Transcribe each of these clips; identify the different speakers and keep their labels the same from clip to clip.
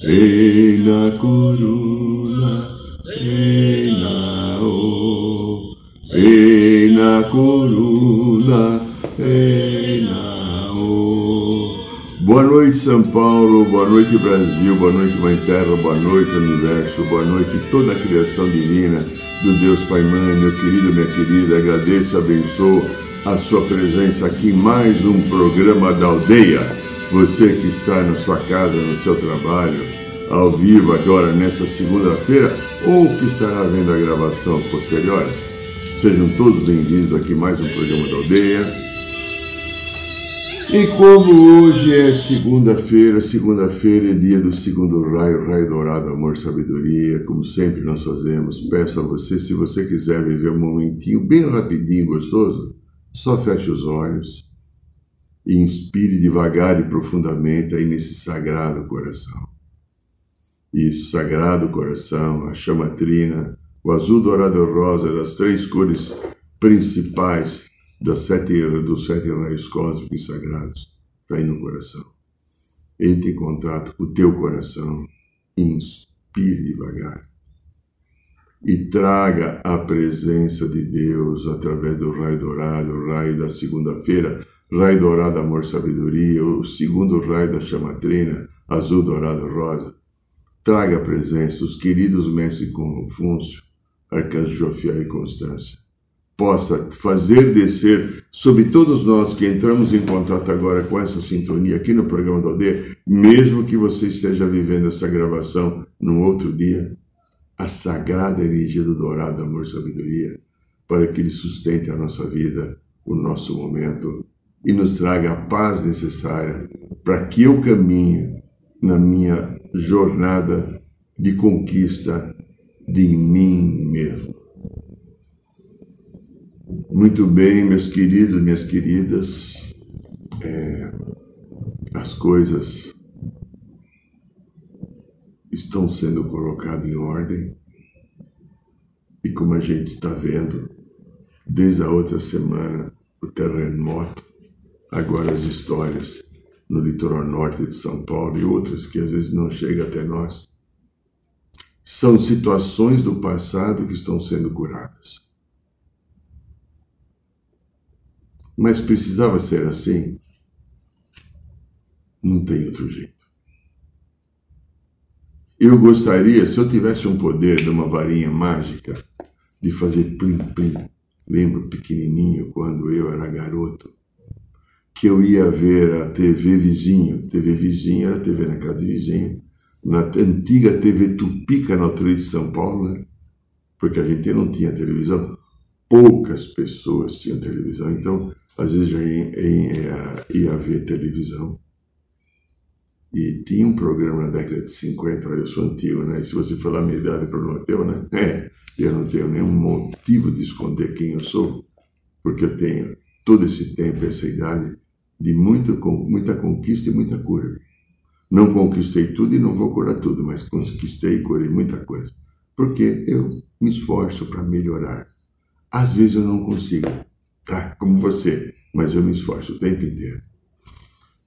Speaker 1: Reina corula, reina o, reina corula, reina o. Boa noite, São Paulo, boa noite, Brasil, boa noite, Mãe Terra, boa noite, Universo, boa noite, toda a criação divina do Deus Pai Mãe, meu querido, minha querida, agradeço, abençoo a sua presença aqui mais um programa da aldeia. Você que está na sua casa, no seu trabalho, ao vivo agora nessa segunda-feira, ou que estará vendo a gravação posterior, sejam todos bem-vindos aqui mais um programa da aldeia. E como hoje é segunda-feira, segunda-feira é dia do segundo raio, raio dourado, amor, sabedoria, como sempre nós fazemos, peço a você, se você quiser viver um momentinho bem rapidinho, gostoso, só feche os olhos e inspire devagar e profundamente aí nesse sagrado coração. Isso, sagrado coração, a chama trina, o azul, dourado e rosa, das três cores principais das sete, dos sete raios cósmicos sagrados, está aí no coração. Entre em contato com o teu coração, inspire devagar e traga a presença de Deus através do raio dourado, o raio da segunda-feira, raio dourado, amor, sabedoria, o segundo raio da chamatrina, azul, dourado, rosa. Traga a presença, os queridos mestres Confúcio, Arcanjo Jofiel e Constância possa fazer descer sobre todos nós que entramos em contato agora com essa sintonia aqui no programa da Aldeia, mesmo que você esteja vivendo essa gravação num outro dia, a sagrada energia do dourado amor e sabedoria, para que ele sustente a nossa vida, o nosso momento e nos traga a paz necessária para que eu caminhe na minha jornada de conquista de mim mesmo. Muito bem, meus queridos, minhas queridas, é, as coisas estão sendo colocadas em ordem e como a gente está vendo, desde a outra semana, o terremoto, agora as histórias no litoral norte de São Paulo e outras que às vezes não chegam até nós, são situações do passado que estão sendo curadas. Mas precisava ser assim? Não tem outro jeito. Eu gostaria, se eu tivesse um poder de uma varinha mágica, de fazer plim-plim. Lembro pequenininho, quando eu era garoto, que eu ia ver a TV vizinho. TV vizinho era a TV na casa de vizinho. Na antiga TV Tupi, Canal 3 de São Paulo, né? porque a gente não tinha televisão. Poucas pessoas tinham televisão, então às vezes ia, ia, ia ver televisão. E tinha um programa na década de 50, olha, eu sou antigo, né? E se você falar a minha idade, é problema teu, né? É, eu não tenho nenhum motivo de esconder quem eu sou, porque eu tenho todo esse tempo, essa idade, de muita, muita conquista e muita cura. Não conquistei tudo e não vou curar tudo, mas conquistei e curei muita coisa. Porque eu me esforço para melhorar. Às vezes eu não consigo, tá? Como você, mas eu me esforço o tempo inteiro.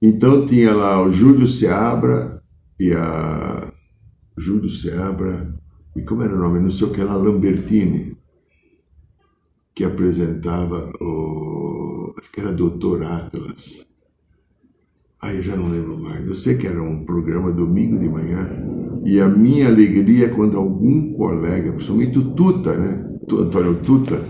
Speaker 1: Então tinha lá o Júlio Seabra e a Júlio Seabra e como era o nome, não sei o que lá, Lambertini, que apresentava o acho que era Doutor Atlas. Aí eu já não lembro mais. Eu sei que era um programa domingo de manhã. E a minha alegria é quando algum colega, principalmente o Tuta, né? Antônio Tuta,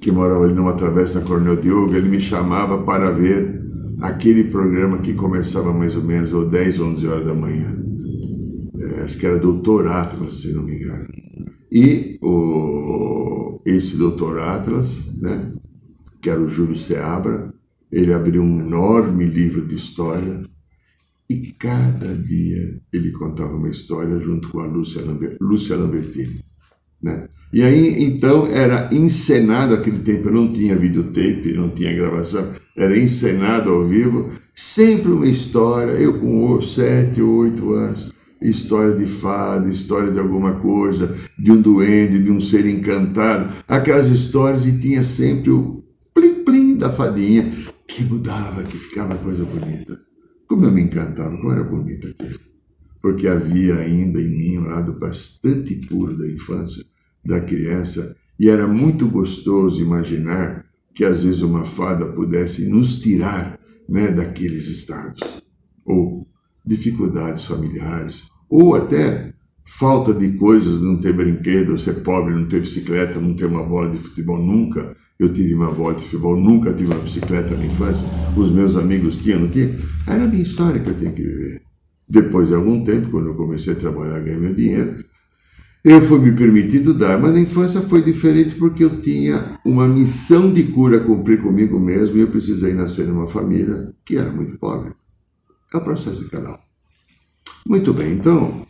Speaker 1: que morava ali numa travessa da Coronel Diogo, ele me chamava para ver aquele programa que começava mais ou menos às 10, 11 horas da manhã. É, acho que era Doutor Atlas, se não me engano. E o, esse Doutor Atlas, né, que era o Júlio Seabra, ele abriu um enorme livro de história e cada dia ele contava uma história junto com a Lúcia, Lambert, Lúcia Lambertini. Né? E aí, então, era encenado aquele tempo, não tinha videotape, não tinha gravação, era encenado ao vivo, sempre uma história, eu com sete, oito anos, história de fada, história de alguma coisa, de um duende, de um ser encantado, aquelas histórias e tinha sempre o plim-plim da fadinha, que mudava, que ficava coisa bonita. Como eu me encantava, como era bonito aquilo. Porque havia ainda em mim um lado bastante puro da infância, da criança, e era muito gostoso imaginar que às vezes uma fada pudesse nos tirar né, daqueles estados, ou dificuldades familiares, ou até falta de coisas, não ter brinquedo, ser pobre, não ter bicicleta, não ter uma bola de futebol nunca. Eu tive uma bola de futebol, nunca tive uma bicicleta na infância. Os meus amigos tinham, não tinha. Era a minha história que eu tenho que viver. Depois de algum tempo, quando eu comecei a trabalhar, ganhar meu dinheiro, eu fui me permitido dar, mas na infância foi diferente porque eu tinha uma missão de cura a cumprir comigo mesmo e eu precisei nascer numa família que era muito pobre. É o processo de cada um. Muito bem, então,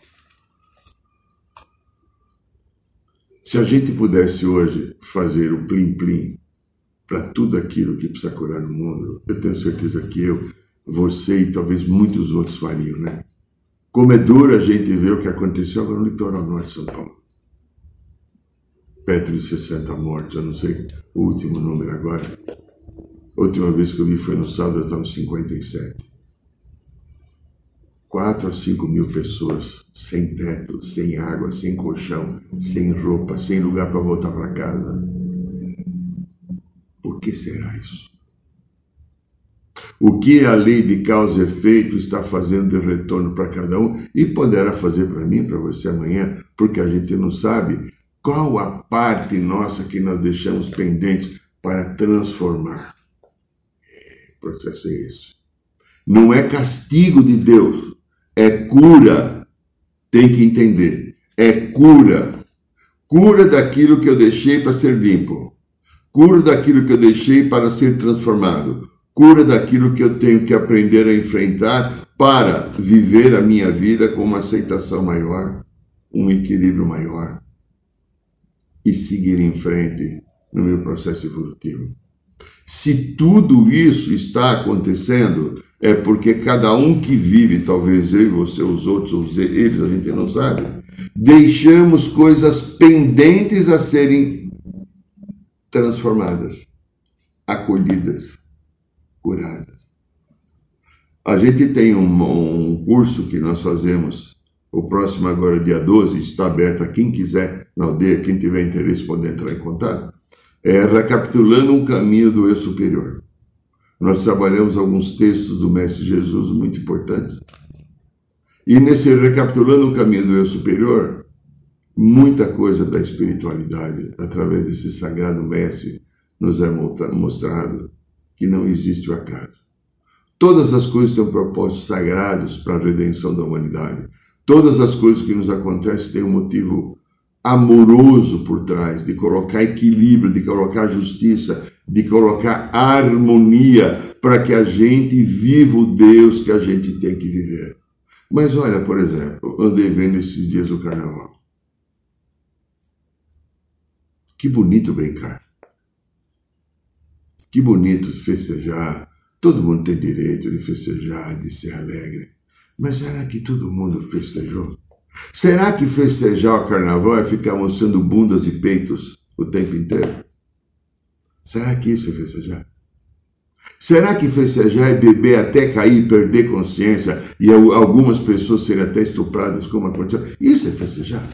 Speaker 1: se a gente pudesse hoje fazer o plim-plim para tudo aquilo que precisa curar no mundo, eu tenho certeza que eu, você e talvez muitos outros fariam, né? Como é duro a gente ver o que aconteceu agora no litoral norte de São Paulo. Perto de 60 mortos, eu não sei o último número agora. A última vez que eu vi foi no sábado, eu estava em 57. 4 a 5 mil pessoas sem teto, sem água, sem colchão, sem roupa, sem lugar para voltar para casa. Por que será isso? O que a lei de causa e efeito está fazendo de retorno para cada um e poderá fazer para mim, para você amanhã, porque a gente não sabe qual a parte nossa que nós deixamos pendentes para transformar. O processo é esse. Não é castigo de Deus, é cura. Tem que entender. É cura. Cura daquilo que eu deixei para ser limpo. Cura daquilo que eu deixei para ser transformado cura daquilo que eu tenho que aprender a enfrentar para viver a minha vida com uma aceitação maior, um equilíbrio maior e seguir em frente no meu processo evolutivo. Se tudo isso está acontecendo, é porque cada um que vive, talvez eu e você, os outros, os eles, a gente não sabe, deixamos coisas pendentes a serem transformadas, acolhidas curadas. A gente tem um, um, curso que nós fazemos, o próximo agora, dia 12, está aberto a quem quiser na aldeia, quem tiver interesse pode entrar em contato, é recapitulando um caminho do eu superior. Nós trabalhamos alguns textos do Mestre Jesus muito importantes. E nesse recapitulando o caminho do eu superior, muita coisa da espiritualidade, através desse sagrado mestre, nos é mostrado que não existe o acaso. Todas as coisas têm um propósito sagrados para a redenção da humanidade. Todas as coisas que nos acontecem têm um motivo amoroso por trás, de colocar equilíbrio, de colocar justiça, de colocar harmonia para que a gente viva o Deus que a gente tem que viver. Mas olha, por exemplo, andei vendo esses dias o carnaval. Que bonito brincar. Que bonito festejar. Todo mundo tem direito de festejar, de ser alegre. Mas será que todo mundo festejou? Será que festejar o carnaval é ficar mostrando bundas e peitos o tempo inteiro? Será que isso é festejar? Será que festejar é beber até cair perder consciência e algumas pessoas serem até estupradas como aconteceu? Isso é festejar?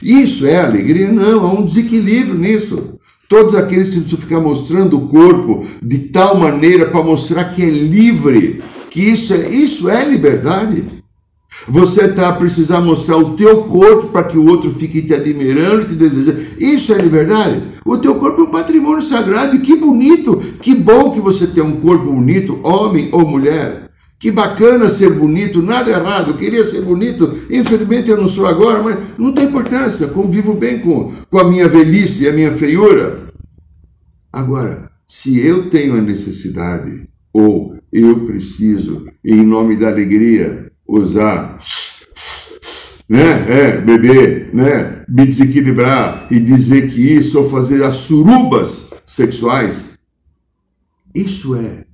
Speaker 1: Isso é alegria? Não, há um desequilíbrio nisso. Todos aqueles que precisam ficar mostrando o corpo de tal maneira para mostrar que é livre, que isso é, isso é liberdade. Você está a precisar mostrar o teu corpo para que o outro fique te admirando, te desejando. Isso é liberdade. O teu corpo é um patrimônio sagrado e que bonito, que bom que você tem um corpo bonito, homem ou mulher. Que bacana ser bonito, nada errado, eu queria ser bonito, infelizmente eu não sou agora, mas não tem importância, convivo bem com, com a minha velhice e a minha feiura. Agora, se eu tenho a necessidade, ou eu preciso, em nome da alegria, usar, né, é, beber, né, me desequilibrar e dizer que isso ou fazer as surubas sexuais, isso é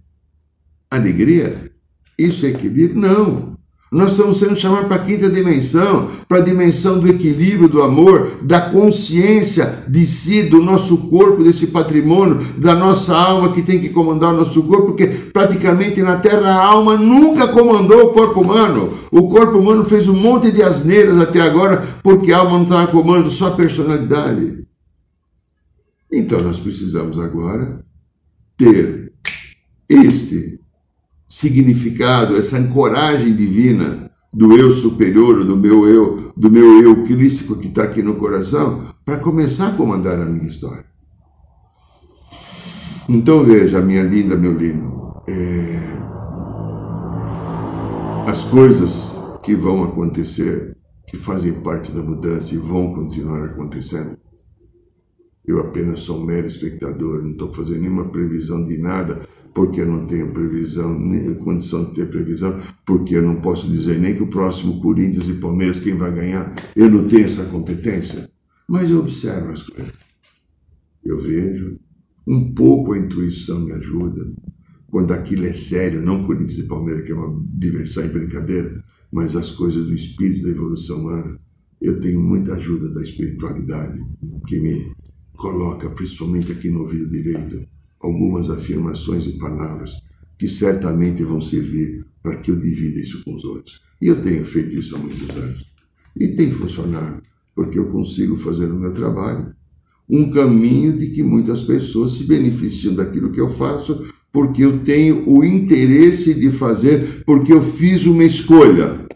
Speaker 1: alegria? Isso é equilíbrio? Não. Nós estamos sendo chamados para a quinta dimensão, para a dimensão do equilíbrio, do amor, da consciência de si, do nosso corpo, desse patrimônio, da nossa alma que tem que comandar o nosso corpo, porque praticamente na Terra a alma nunca comandou o corpo humano. O corpo humano fez um monte de asneiras até agora, porque a alma não está no comando, só a personalidade. Então nós precisamos agora ter este significado, essa ancoragem divina do eu superior, do meu eu, do meu eu crístico que está aqui no coração, para começar a comandar a minha história. Então veja, minha linda, meu lindo, é... as coisas que vão acontecer, que fazem parte da mudança e vão continuar acontecendo. Eu apenas sou um mero espectador, não estou fazendo nenhuma previsão de nada, porque eu não tenho previsão, nem condição de ter previsão, porque eu não posso dizer nem que o próximo Corinthians e Palmeiras quem vai ganhar, eu não tenho essa competência. Mas eu observo as coisas. Eu vejo, um pouco a intuição me ajuda, quando aquilo é sério, não Corinthians e Palmeiras, que é uma diversão e brincadeira, mas as coisas do espírito da evolução humana. Eu tenho muita ajuda da espiritualidade, que me coloca, principalmente aqui no ouvido direito, algumas afirmações e palavras que certamente vão servir para que eu divida isso com os outros. E eu tenho feito isso há muitos anos. E tem funcionado, porque eu consigo fazer no meu trabalho um caminho de que muitas pessoas se beneficiam daquilo que eu faço, porque eu tenho o interesse de fazer, porque eu fiz uma escolha.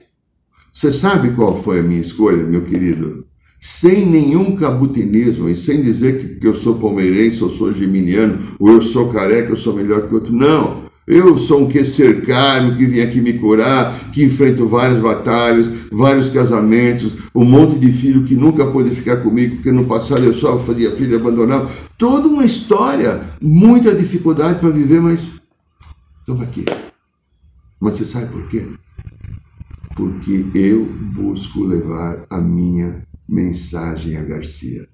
Speaker 1: Você sabe qual foi a minha escolha, meu querido? Sem nenhum cabutinismo e sem dizer que, que eu sou palmeirense, eu sou geminiano, ou eu sou careca, eu sou melhor que outro. Não. Eu sou um que cercado, que vim aqui me curar, que enfrento várias batalhas, vários casamentos, um monte de filho que nunca pôde ficar comigo, porque no passado eu só fazia filho abandonado. Toda uma história, muita dificuldade para viver, mas estamos aqui. Mas você sabe por quê? Porque eu busco levar a minha Mensagem a Garcia.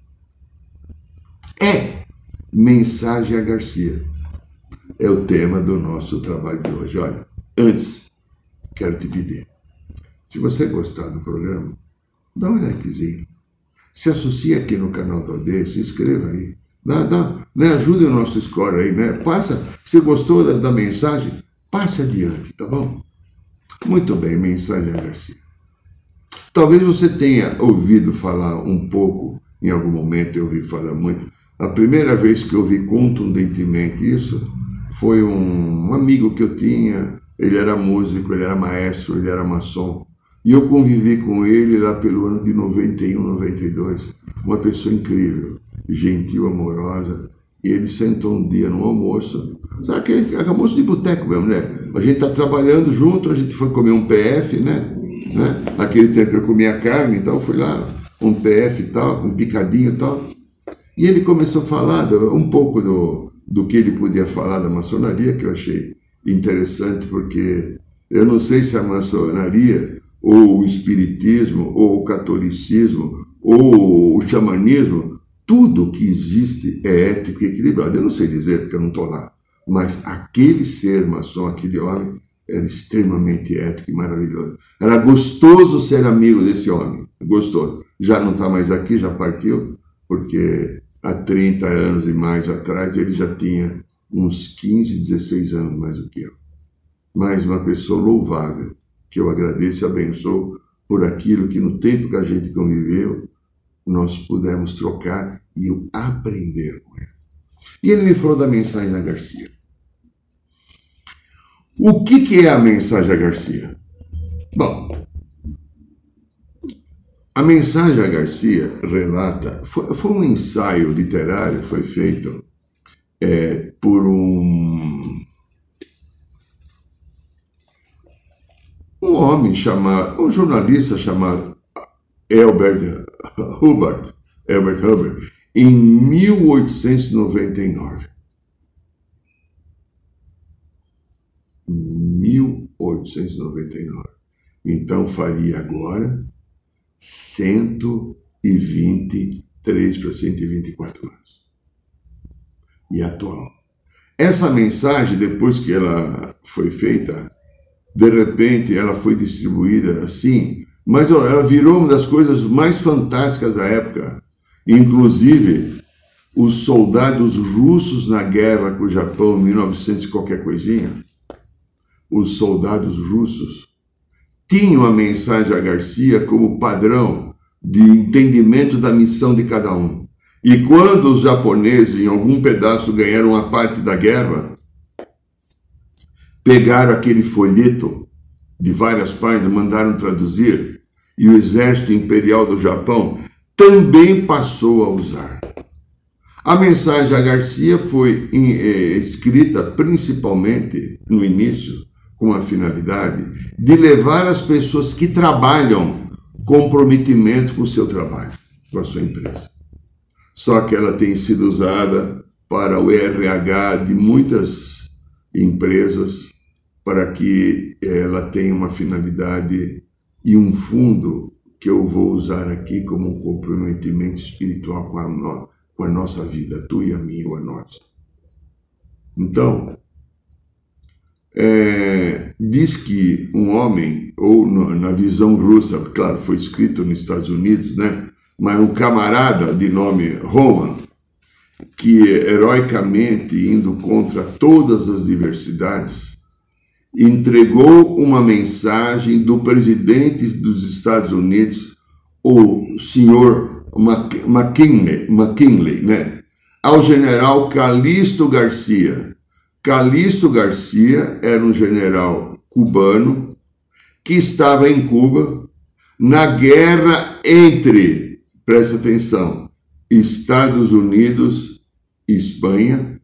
Speaker 1: É Mensagem a Garcia. É o tema do nosso trabalho de hoje. Olha, antes, quero te pedir. Se você gostar do programa, dá um likezinho. Se associe aqui no canal do Aldeia, se inscreva aí. Dá, dá, né, ajude o nosso score aí, né? Passa, se gostou da, da mensagem, passe adiante, tá bom? Muito bem, mensagem a Garcia. Talvez você tenha ouvido falar um pouco, em algum momento eu ouvi falar muito. A primeira vez que eu ouvi contundentemente isso foi um amigo que eu tinha. Ele era músico, ele era maestro, ele era maçom. E eu convivi com ele lá pelo ano de 91, 92. Uma pessoa incrível, gentil, amorosa. E ele sentou um dia no almoço, sabe aquele almoço de boteco mesmo, né? A gente tá trabalhando junto, a gente foi comer um PF, né? Né? Naquele tempo eu comia carne, então fui lá, um PF e tal, com um picadinho e tal. E ele começou a falar um pouco do, do que ele podia falar da maçonaria, que eu achei interessante, porque eu não sei se a maçonaria, ou o espiritismo, ou o catolicismo, ou o xamanismo, tudo que existe é ético e equilibrado. Eu não sei dizer, porque eu não estou lá. Mas aquele ser maçom, aquele homem, era extremamente ético e maravilhoso. Era gostoso ser amigo desse homem, gostoso. Já não está mais aqui, já partiu, porque há 30 anos e mais atrás ele já tinha uns 15, 16 anos mais do que eu. Mas uma pessoa louvável, que eu agradeço e abençoo por aquilo que no tempo que a gente conviveu, nós pudemos trocar e eu aprender com ele. E ele me falou da mensagem da Garcia. O que, que é a mensagem a Garcia? Bom, a mensagem a Garcia relata, foi, foi um ensaio literário, foi feito é, por um, um homem chamado, um jornalista chamado Albert Hubbard, Albert Hubbard, em 1899. 1899. Então faria agora 123 para 124 anos. E atual. Essa mensagem, depois que ela foi feita, de repente ela foi distribuída assim, mas ela virou uma das coisas mais fantásticas da época. Inclusive, os soldados russos na guerra com o Japão, em 1900 e qualquer coisinha, os soldados russos tinham a mensagem a Garcia como padrão de entendimento da missão de cada um. E quando os japoneses, em algum pedaço, ganharam a parte da guerra, pegaram aquele folheto de várias páginas, mandaram traduzir, e o exército imperial do Japão também passou a usar. A mensagem a Garcia foi eh, escrita principalmente no início com a finalidade de levar as pessoas que trabalham comprometimento com o seu trabalho, com a sua empresa. Só que ela tem sido usada para o RH de muitas empresas para que ela tenha uma finalidade e um fundo que eu vou usar aqui como um comprometimento espiritual com a, no, com a nossa vida, tu e a minha ou a nossa. Então, é, diz que um homem, ou no, na visão russa, claro, foi escrito nos Estados Unidos, né? mas um camarada de nome Roman, que heroicamente indo contra todas as diversidades, entregou uma mensagem do presidente dos Estados Unidos, o senhor McKinley, McKinley né? ao general Calixto Garcia. Calixto Garcia era um general cubano que estava em Cuba na guerra entre, presta atenção, Estados Unidos e Espanha,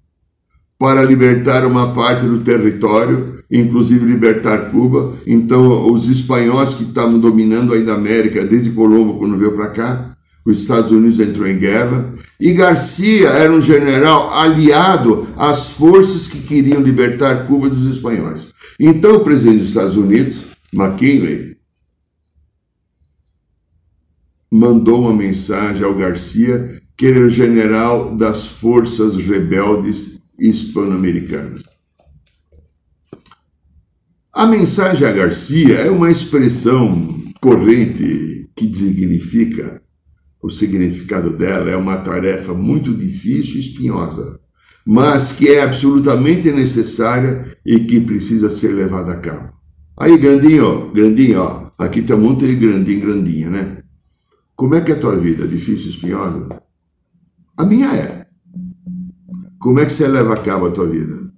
Speaker 1: para libertar uma parte do território inclusive libertar Cuba. Então, os espanhóis que estavam dominando ainda a América desde Colombo, quando veio para cá, os Estados Unidos entrou em guerra. E Garcia era um general aliado às forças que queriam libertar Cuba dos espanhóis. Então, o presidente dos Estados Unidos, McKinley, mandou uma mensagem ao Garcia, que era o general das forças rebeldes hispano-americanas. A mensagem a Garcia é uma expressão corrente que significa, o significado dela é uma tarefa muito difícil e espinhosa, mas que é absolutamente necessária e que precisa ser levada a cabo. Aí, grandinho, grandinho, ó, aqui tá um monte de grandinho, grandinha, né? Como é que é a tua vida? Difícil espinhosa? A minha é. Como é que você leva a cabo a tua vida?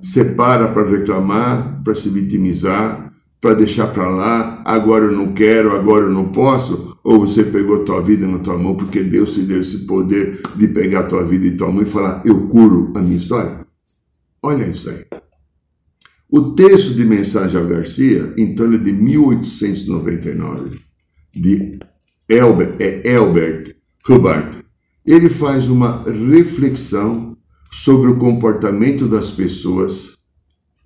Speaker 1: separa para reclamar, para se vitimizar, para deixar para lá, agora eu não quero, agora eu não posso, ou você pegou tua vida na tua mão porque Deus te deu esse poder de pegar tua vida em tua mão e falar, eu curo a minha história? Olha isso aí. O texto de Mensagem ao Garcia, em torno de 1899, de Elbert, é Elbert Hubbard, ele faz uma reflexão sobre o comportamento das pessoas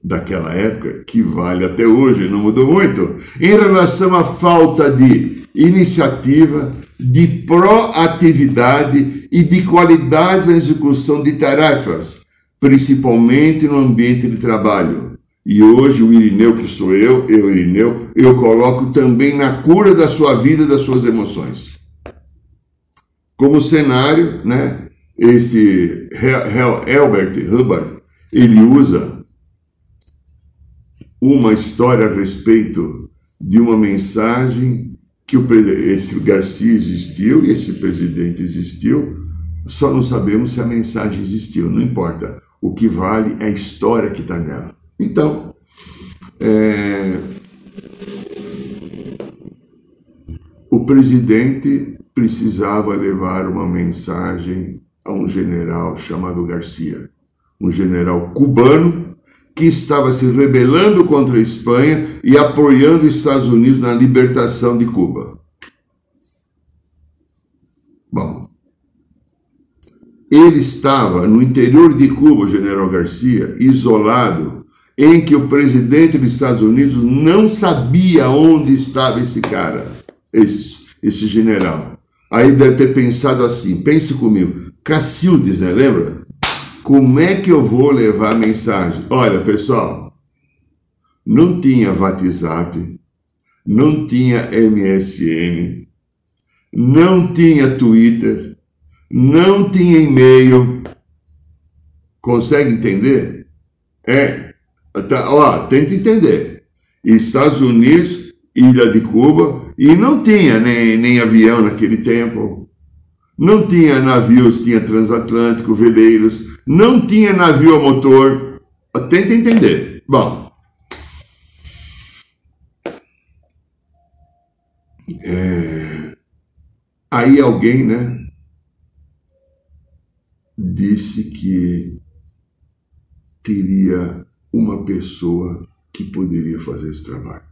Speaker 1: daquela época, que vale até hoje, não mudou muito, em relação à falta de iniciativa, de proatividade e de qualidade na execução de tarefas, principalmente no ambiente de trabalho. E hoje o Irineu, que sou eu, eu Irineu, eu coloco também na cura da sua vida e das suas emoções. Como cenário, né? esse Herbert Hubbard, ele usa uma história a respeito de uma mensagem que o, esse Garcia existiu e esse presidente existiu, só não sabemos se a mensagem existiu, não importa. O que vale é a história que está nela. Então, é, o presidente precisava levar uma mensagem a um general chamado Garcia, um general cubano que estava se rebelando contra a Espanha e apoiando os Estados Unidos na libertação de Cuba. Bom, ele estava no interior de Cuba, o general Garcia, isolado, em que o presidente dos Estados Unidos não sabia onde estava esse cara, esse, esse general. Aí deve ter pensado assim: pense comigo, Cacildes, né? Lembra? Como é que eu vou levar a mensagem? Olha, pessoal, não tinha WhatsApp, não tinha MSN, não tinha Twitter, não tinha e-mail. Consegue entender? É, tá, ó, tenta entender. Estados Unidos, Ilha de Cuba, e não tinha nem, nem avião naquele tempo. Não tinha navios, tinha transatlântico, veleiros, não tinha navio a motor. Tenta entender. Bom, É... Aí alguém, né, disse que teria uma pessoa que poderia fazer esse trabalho.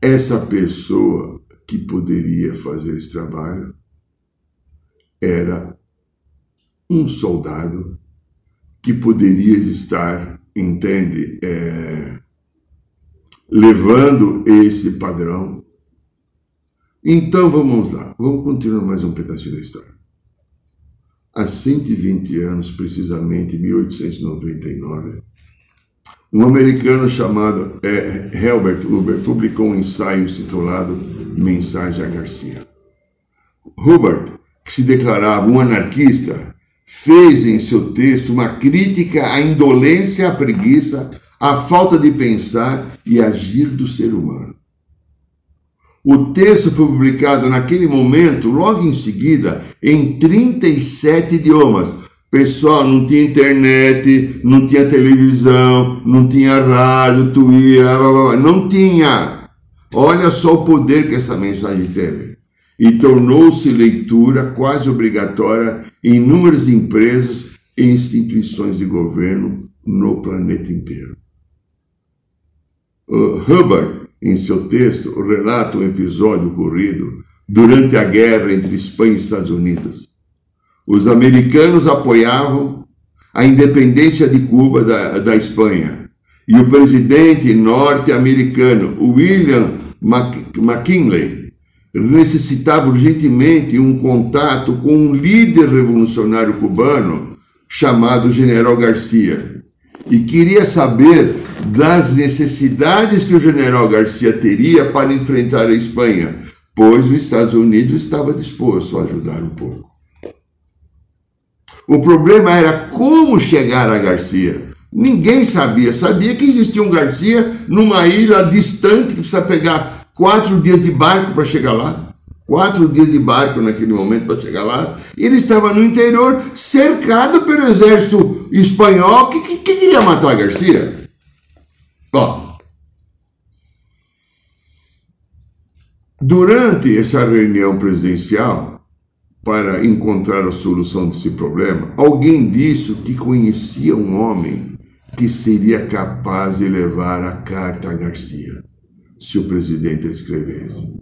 Speaker 1: Essa pessoa que poderia fazer esse trabalho era um soldado que poderia estar, entende, é, levando esse padrão. Então vamos lá, vamos continuar mais um pedacinho da história. Há 120 anos, precisamente em 1899, um americano chamado é, Herbert Huber publicou um ensaio intitulado Mensagem a Garcia. Hubbard, que se declarava um anarquista, fez em seu texto uma crítica à indolência, à preguiça, à falta de pensar e agir do ser humano. O texto foi publicado naquele momento, logo em seguida, em 37 idiomas. Pessoal, não tinha internet, não tinha televisão, não tinha rádio, Twitter, não tinha. Olha só o poder que essa mensagem teve. E tornou-se leitura quase obrigatória em inúmeras empresas e instituições de governo no planeta inteiro. Hubbard, em seu texto, relata um episódio ocorrido durante a guerra entre Espanha e Estados Unidos. Os americanos apoiavam a independência de Cuba da, da Espanha e o presidente norte-americano William McKinley necessitava urgentemente um contato com um líder revolucionário cubano chamado General Garcia e queria saber das necessidades que o general Garcia teria para enfrentar a Espanha, pois os Estados Unidos estava disposto a ajudar um pouco. O problema era como chegar a Garcia. Ninguém sabia. Sabia que existia um Garcia numa ilha distante que precisa pegar quatro dias de barco para chegar lá. Quatro dias de barco naquele momento para chegar lá. Ele estava no interior, cercado pelo exército espanhol que, que, que queria matar Garcia. Bom, durante essa reunião presidencial, para encontrar a solução desse problema, alguém disse que conhecia um homem que seria capaz de levar a carta a Garcia, se o presidente escrevesse.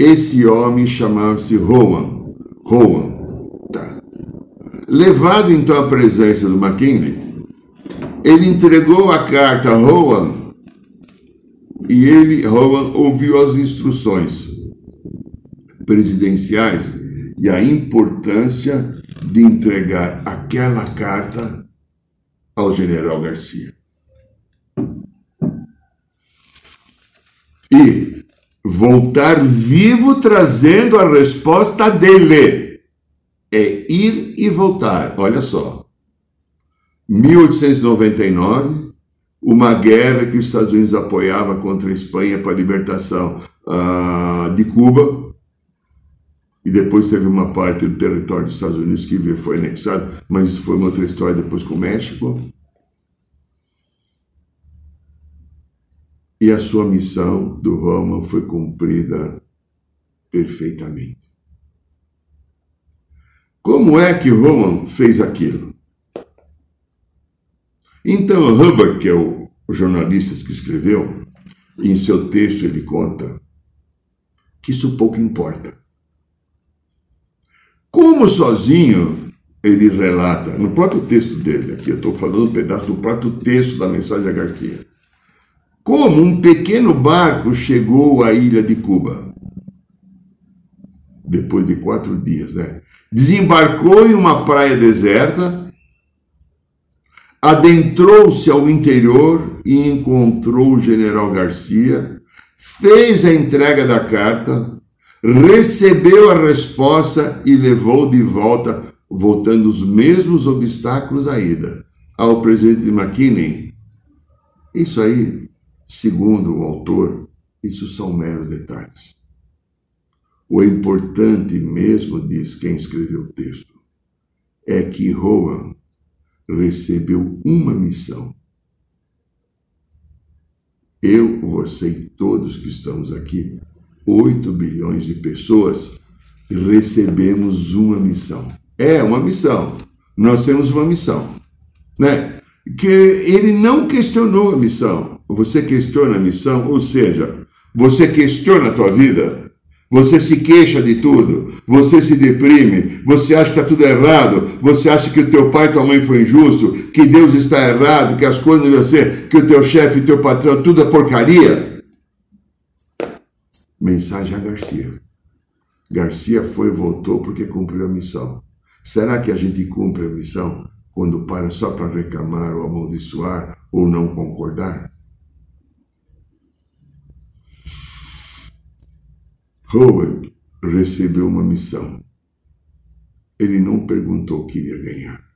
Speaker 1: Esse homem chamava-se Rowan. Rowan. Tá. Levado então à presença do McKinley, ele entregou a carta a Rowan e ele, Rowan, ouviu as instruções presidenciais e a importância de entregar aquela carta ao general Garcia. E voltar vivo trazendo a resposta dele. É ir e voltar. Olha só. 1899, uma guerra que os Estados Unidos apoiava contra a Espanha para a libertação uh, de Cuba. E depois teve uma parte do território dos Estados Unidos que foi anexado, mas isso foi uma outra história depois com o México. E a sua missão do Roma foi cumprida perfeitamente. Como é que Roman fez aquilo? Então, Hubbard, que é o, jornalista que escreveu, em seu texto ele conta que isso pouco importa. Como sozinho, ele relata, no próprio texto dele, aqui eu estou falando um pedaço do próprio texto da mensagem a Garcia, como um pequeno barco chegou à ilha de Cuba. Depois de quatro dias, né? Desembarcou em uma praia deserta adentrou-se ao interior e encontrou o general Garcia, fez a entrega da carta, recebeu a resposta e levou de volta, voltando os mesmos obstáculos à ida, ao presidente McKinney. Isso aí, segundo o autor, isso são meros detalhes. O importante mesmo, diz quem escreveu o texto, é que Rowan recebeu uma missão. Eu, você e todos que estamos aqui, 8 bilhões de pessoas, recebemos uma missão. É uma missão. Nós temos uma missão, né? Que ele não questionou a missão. Você questiona a missão, ou seja, você questiona a tua vida, você se queixa de tudo, você se deprime, você acha que está tudo errado, você acha que o teu pai e tua mãe foi injusto, que Deus está errado, que as coisas devem ser, que o teu chefe teu patrão, tudo é porcaria. Mensagem a Garcia. Garcia foi e voltou porque cumpriu a missão. Será que a gente cumpre a missão quando para só para reclamar ou amaldiçoar ou não concordar? Howard recebeu uma missão. Ele não perguntou o que iria ganhar.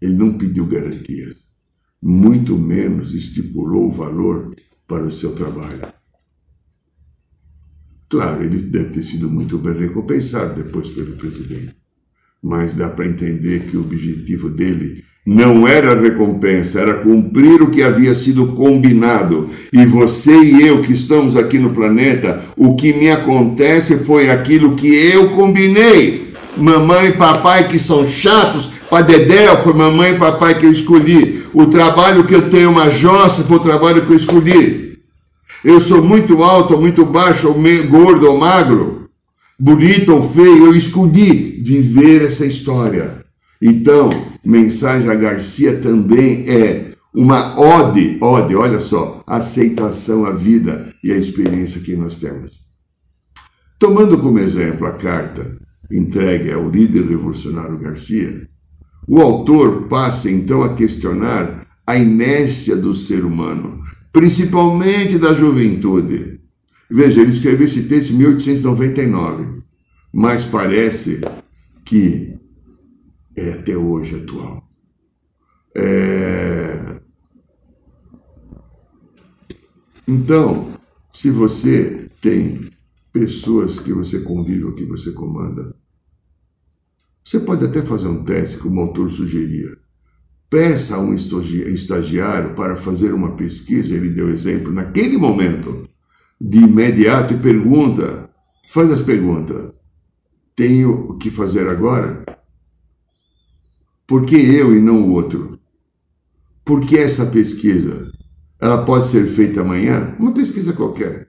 Speaker 1: Ele não pediu garantias. Muito menos estipulou o valor para o seu trabalho. Claro, ele deve ter sido muito bem recompensado depois pelo presidente. Mas dá para entender que o objetivo dele não era recompensa, era cumprir o que havia sido combinado. E você e eu que estamos aqui no planeta, o que me acontece foi aquilo que eu combinei. Mamãe e papai que são chatos, para Dedé foi mamãe e papai que eu escolhi. O trabalho que eu tenho uma jossa foi o trabalho que eu escolhi. Eu sou muito alto, ou muito baixo, ou meio, gordo ou magro, bonito ou feio, eu escolhi viver essa história. Então, mensagem a Garcia também é uma ode, ode, olha só, aceitação à vida e à experiência que nós temos. Tomando como exemplo a carta entregue ao líder revolucionário Garcia, o autor passa então a questionar a inércia do ser humano, principalmente da juventude. Veja, ele escreveu esse texto em 1899, mas parece que é até hoje atual. É... Então, se você tem pessoas que você convive ou que você comanda, você pode até fazer um teste, como o autor sugeria. Peça a um estagiário para fazer uma pesquisa, ele deu exemplo, naquele momento, de imediato, e pergunta, faz as perguntas. Tenho o que fazer agora? Por que eu e não o outro? Por que essa pesquisa? Ela pode ser feita amanhã? Uma pesquisa qualquer.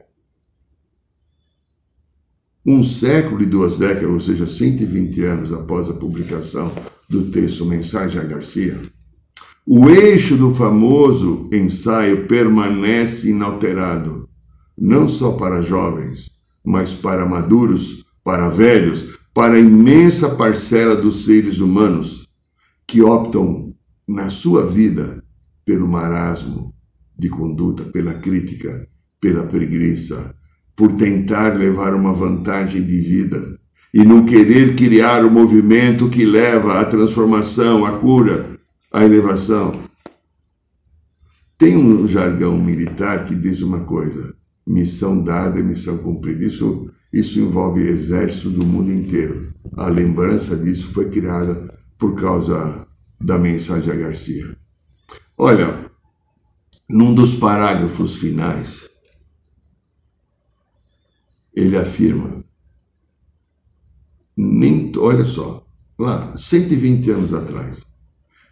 Speaker 1: Um século e duas décadas, ou seja, 120 anos após a publicação do texto Mensagem a Garcia, o eixo do famoso ensaio permanece inalterado, não só para jovens, mas para maduros, para velhos, para a imensa parcela dos seres humanos que optam na sua vida pelo marasmo de conduta, pela crítica, pela preguiça, por tentar levar uma vantagem de vida e não querer criar o movimento que leva à transformação, à cura, à elevação. Tem um jargão militar que diz uma coisa: missão dada é missão cumprida. Isso, isso envolve exércitos do mundo inteiro. A lembrança disso foi criada por causa da mensagem a Garcia. Olha, num dos parágrafos finais, ele afirma, nem, olha só, lá, 120 anos atrás,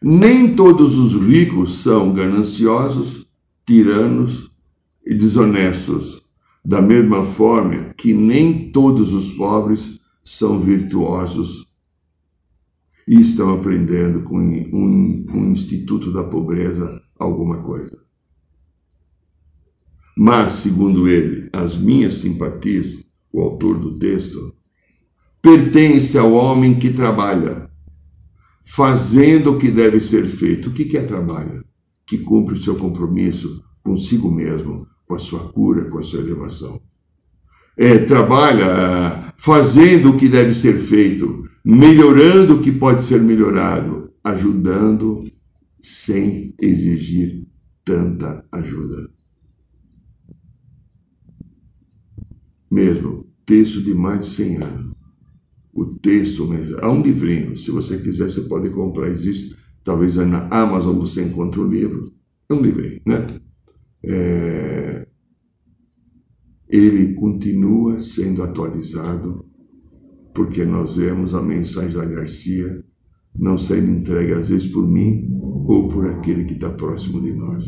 Speaker 1: nem todos os ricos são gananciosos, tiranos e desonestos, da mesma forma que nem todos os pobres são virtuosos e estão aprendendo com um, um Instituto da Pobreza alguma coisa. Mas, segundo ele, as minhas simpatias, o autor do texto, pertence ao homem que trabalha, fazendo o que deve ser feito. O que é trabalho? Que cumpre o seu compromisso consigo mesmo, com a sua cura, com a sua elevação. É, trabalha fazendo o que deve ser feito, melhorando o que pode ser melhorado, ajudando sem exigir tanta ajuda. Mesmo, texto de mais de 100 anos. O texto, há um livrinho, se você quiser, você pode comprar, existe. Talvez na Amazon você encontre o livro. É um livrinho, né? É... Ele continua sendo atualizado, porque nós vemos a mensagem da Garcia não sendo entregue às vezes por mim ou por aquele que está próximo de nós.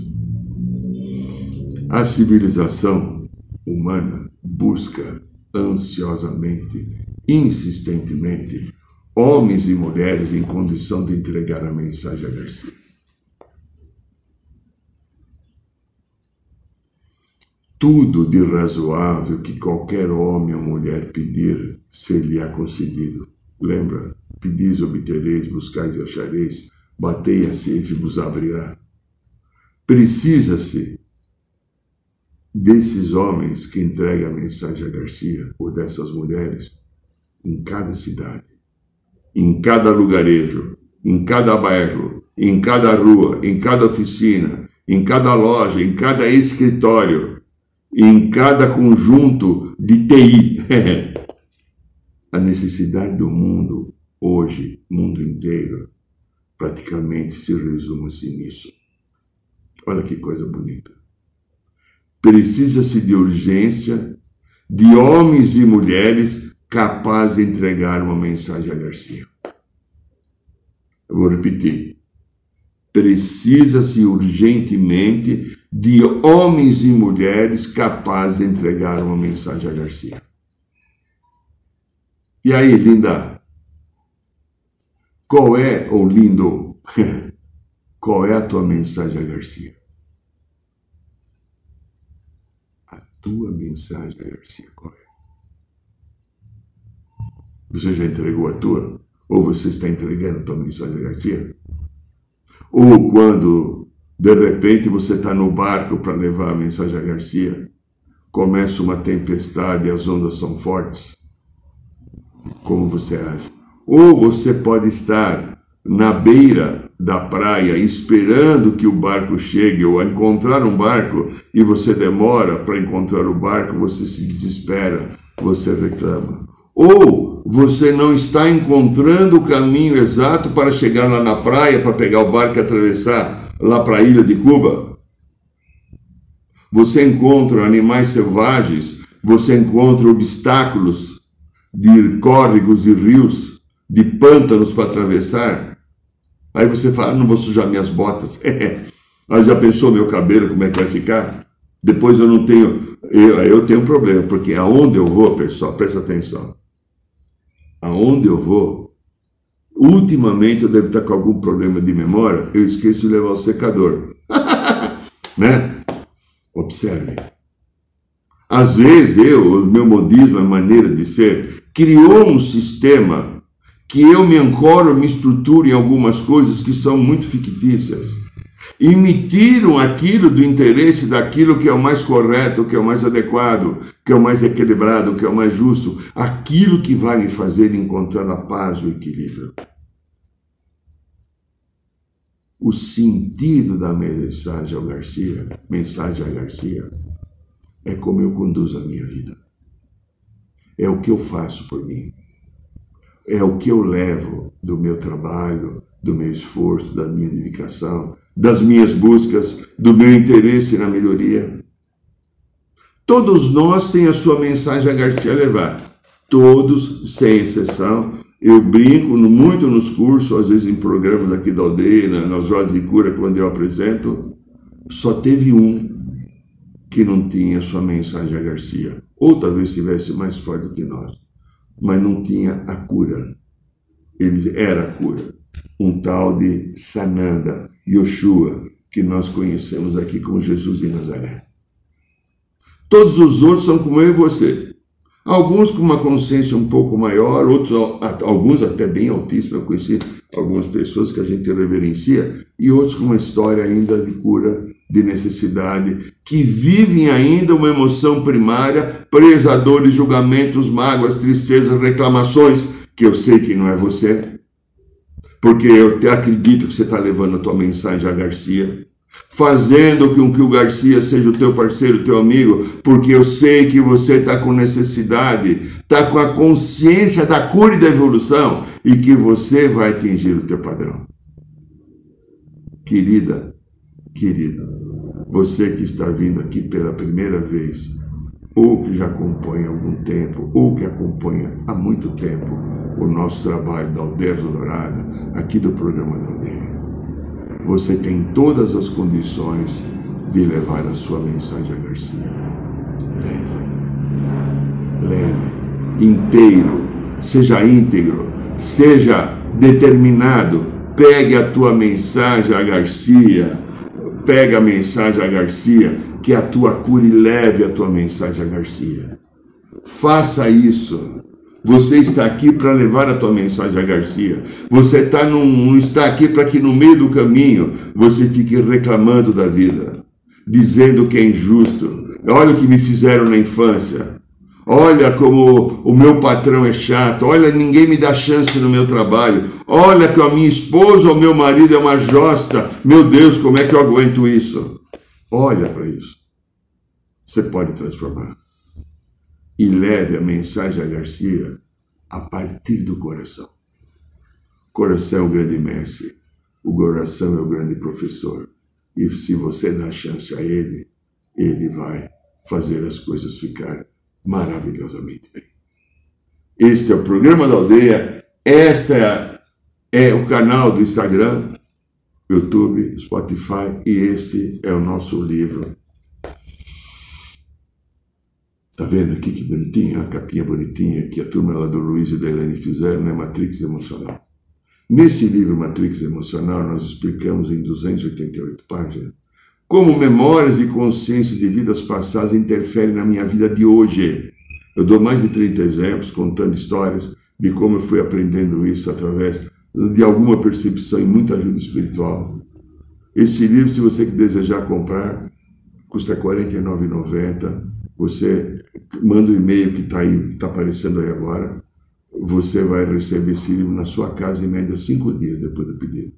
Speaker 1: A civilização humana busca ansiosamente, insistentemente, homens e mulheres em condição de entregar a mensagem a Garcia. Tudo de razoável que qualquer homem ou mulher pedir, ser-lhe-á concedido. Lembra? Pedis, obtereis, buscais e achareis, batei a sede e vos abrirá. Precisa-se desses homens que entregam a mensagem a Garcia, ou dessas mulheres, em cada cidade, em cada lugarejo, em cada bairro, em cada rua, em cada oficina, em cada loja, em cada escritório, em cada conjunto de TI. a necessidade do mundo hoje, mundo inteiro, praticamente se resume-se nisso. Olha que coisa bonita. Precisa-se de urgência de homens e mulheres capazes de entregar uma mensagem a Garcia. Eu vou repetir. Precisa-se urgentemente de homens e mulheres capazes de entregar uma mensagem a Garcia. E aí, linda? Qual é, ou lindo, qual é a tua mensagem a Garcia? A tua mensagem a Garcia, qual é? Você já entregou a tua? Ou você está entregando a tua mensagem a Garcia? Ou quando, de repente, você está no barco para levar a mensagem a Garcia, começa uma tempestade e as ondas são fortes, como você age? Ou você pode estar na beira da praia esperando que o barco chegue ou encontrar um barco e você demora para encontrar o barco, você se desespera, você reclama. Ou você não está encontrando o caminho exato para chegar lá na praia, para pegar o barco e atravessar lá para a ilha de Cuba. Você encontra animais selvagens, você encontra obstáculos de córregos e rios, de pântanos para atravessar. Aí você fala, ah, não vou sujar minhas botas. Aí já pensou meu cabelo como é que vai ficar? Depois eu não tenho, eu, eu tenho um problema, porque aonde eu vou, pessoal, presta atenção aonde eu vou, ultimamente eu devo estar com algum problema de memória, eu esqueço de levar o secador. né? Observe. Às vezes eu, o meu modismo, a maneira de ser, criou um sistema que eu me ancoro, me estruturo em algumas coisas que são muito fictícias emitiram aquilo do interesse daquilo que é o mais correto, que é o mais adequado, que é o mais equilibrado, que é o mais justo, aquilo que vai me fazer encontrar a paz, o equilíbrio. O sentido da mensagem ao Garcia, mensagem a Garcia, é como eu conduzo a minha vida. É o que eu faço por mim. É o que eu levo do meu trabalho, do meu esforço, da minha dedicação, das minhas buscas, do meu interesse na melhoria. Todos nós têm a sua mensagem a Garcia levar. Todos, sem exceção. Eu brinco muito nos cursos, às vezes em programas aqui da aldeia, nas rodas de cura, quando eu apresento. Só teve um que não tinha sua mensagem a Garcia. Ou talvez estivesse mais forte do que nós. Mas não tinha a cura. Ele era a cura. Um tal de Sananda Yoshua, que nós conhecemos aqui como Jesus de Nazaré. Todos os outros são como eu e você. Alguns com uma consciência um pouco maior, outros, alguns até bem altíssimos. Eu conheci algumas pessoas que a gente reverencia, e outros com uma história ainda de cura, de necessidade, que vivem ainda uma emoção primária, presa a dores, julgamentos, mágoas, tristezas, reclamações, que eu sei que não é você, porque eu acredito que você está levando a tua mensagem a Garcia. Fazendo com que o Garcia seja o teu parceiro, teu amigo, porque eu sei que você está com necessidade, está com a consciência da cura e da evolução. E que você vai atingir o teu padrão. Querida, querido, você que está vindo aqui pela primeira vez, ou que já acompanha há algum tempo, ou que acompanha há muito tempo o nosso trabalho da Aldeia Dourada, aqui do programa da Aldeia você tem todas as condições de levar a sua mensagem a Garcia. Leve, leve, inteiro, seja íntegro, seja determinado. Pegue a tua mensagem a Garcia, pega a mensagem a Garcia, que a tua cura e leve a tua mensagem a Garcia. Faça isso. Você está aqui para levar a tua mensagem a Garcia. Você tá num, está aqui para que no meio do caminho você fique reclamando da vida, dizendo que é injusto. Olha o que me fizeram na infância. Olha como o meu patrão é chato. Olha, ninguém me dá chance no meu trabalho. Olha que a minha esposa ou meu marido é uma josta. Meu Deus, como é que eu aguento isso? Olha para isso. Você pode transformar e leve a mensagem a Garcia a partir do coração. Coração é o grande mestre, o coração é o grande professor. E se você dá chance a ele, ele vai fazer as coisas ficar maravilhosamente bem. Este é o programa da aldeia, esta é, é o canal do Instagram, YouTube, Spotify e este é o nosso livro Tá vendo aqui que bonitinha, a capinha bonitinha que a turma lá do Luiz e da Helene fizeram, né? Matrix Emocional. Nesse livro Matrix Emocional, nós explicamos em 288 páginas como memórias e consciências de vidas passadas interferem na minha vida de hoje. Eu dou mais de 30 exemplos contando histórias de como eu fui aprendendo isso através de alguma percepção e muita ajuda espiritual. Esse livro, se você desejar comprar, custa R$ 49,90 você manda o um e-mail que está está aparecendo aí agora, você vai receber esse livro na sua casa em média cinco dias depois do pedido.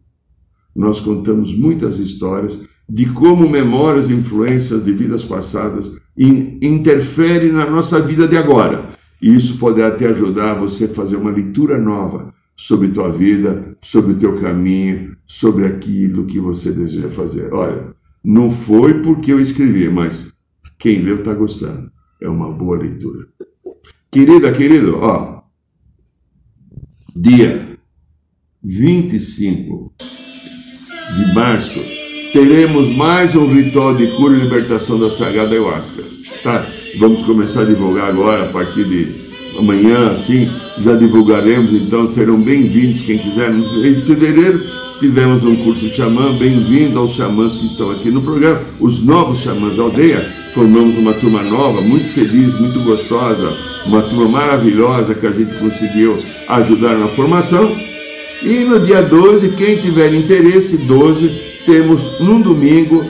Speaker 1: Nós contamos muitas histórias de como memórias e influências de vidas passadas interferem na nossa vida de agora. E isso pode até ajudar você a fazer uma leitura nova sobre tua vida, sobre o teu caminho, sobre aquilo que você deseja fazer. Olha, não foi porque eu escrevi, mas quem leu está gostando. É uma boa leitura. Querida, querido, ó. Dia 25 de março, teremos mais um ritual de cura e libertação da Sagrada Ayahuasca. Tá? Vamos começar a divulgar agora, a partir de amanhã, assim, já divulgaremos, então serão bem-vindos quem quiser. Em fevereiro tivemos um curso xamã, bem-vindo aos xamãs que estão aqui no programa, os novos xamãs da aldeia formamos uma turma nova, muito feliz, muito gostosa, uma turma maravilhosa que a gente conseguiu ajudar na formação. E no dia 12, quem tiver interesse, 12, temos num domingo,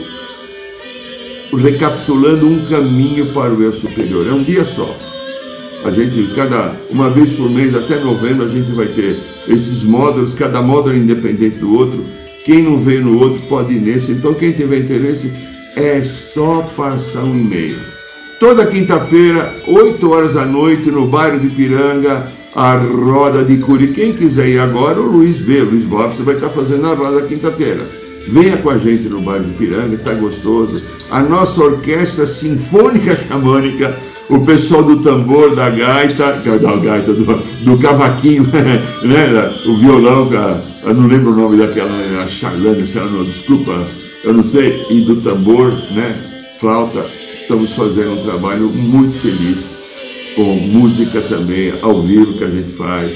Speaker 1: recapitulando um caminho para o eu superior. É um dia só. A gente, cada uma vez por mês, até novembro, a gente vai ter esses módulos, cada módulo é independente do outro. Quem não veio no outro pode ir nesse. Então, quem tiver interesse, é só passar um e-mail. Toda quinta-feira, 8 horas da noite, no bairro de Piranga, a roda de curi. Quem quiser ir agora, o Luiz B. Luiz Bob, você vai estar fazendo a roda quinta-feira. Venha com a gente no bairro de Piranga, está gostoso. A nossa orquestra sinfônica xamânica, o pessoal do tambor, da gaita, da gaita, do, do cavaquinho, né? o violão, eu não lembro o nome daquela, a Charlane, desculpa, eu não sei, e do tambor, né, flauta, estamos fazendo um trabalho muito feliz, com música também, ao vivo que a gente faz.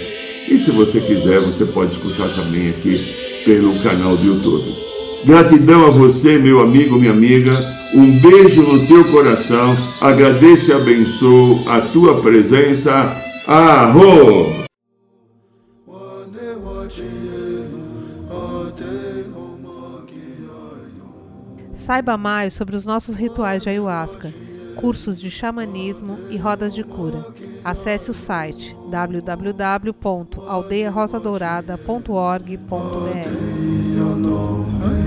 Speaker 1: E se você quiser, você pode escutar também aqui pelo canal do YouTube. Gratidão a você, meu amigo, minha amiga. Um beijo no teu coração. Agradeço e abençoo a tua presença. Arro!
Speaker 2: Saiba mais sobre os nossos rituais de ayahuasca, cursos de xamanismo e rodas de cura. Acesse o site www.aldeiarosadourada.org.br.